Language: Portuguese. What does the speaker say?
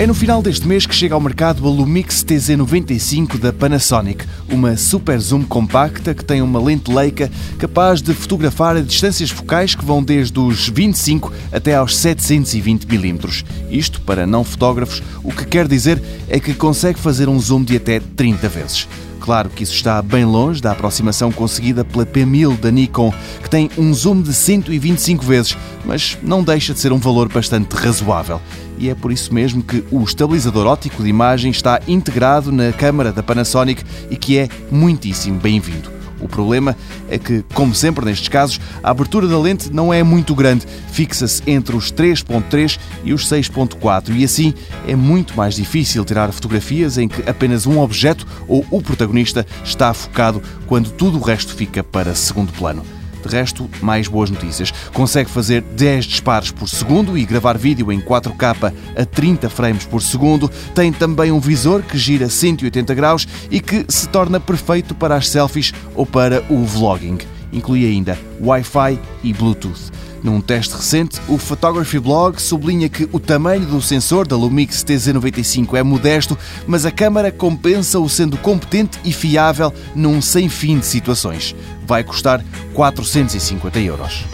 É no final deste mês que chega ao mercado a Lumix TZ95 da Panasonic, uma super zoom compacta que tem uma lente Leica capaz de fotografar a distâncias focais que vão desde os 25 até aos 720 mm. Isto, para não fotógrafos, o que quer dizer é que consegue fazer um zoom de até 30 vezes. Claro que isso está bem longe da aproximação conseguida pela P1000 da Nikon, que tem um zoom de 125 vezes, mas não deixa de ser um valor bastante razoável. E é por isso mesmo que o estabilizador óptico de imagem está integrado na câmara da Panasonic e que é muitíssimo bem-vindo. O problema é que, como sempre nestes casos, a abertura da lente não é muito grande, fixa-se entre os 3.3 e os 6.4 e assim é muito mais difícil tirar fotografias em que apenas um objeto ou o protagonista está focado quando tudo o resto fica para segundo plano. De resto, mais boas notícias. Consegue fazer 10 disparos por segundo e gravar vídeo em 4K a 30 frames por segundo. Tem também um visor que gira 180 graus e que se torna perfeito para as selfies ou para o vlogging. Inclui ainda Wi-Fi e Bluetooth. Num teste recente, o Photography Blog sublinha que o tamanho do sensor da Lumix TZ95 é modesto, mas a câmara compensa-o sendo competente e fiável num sem fim de situações. Vai custar 450 euros.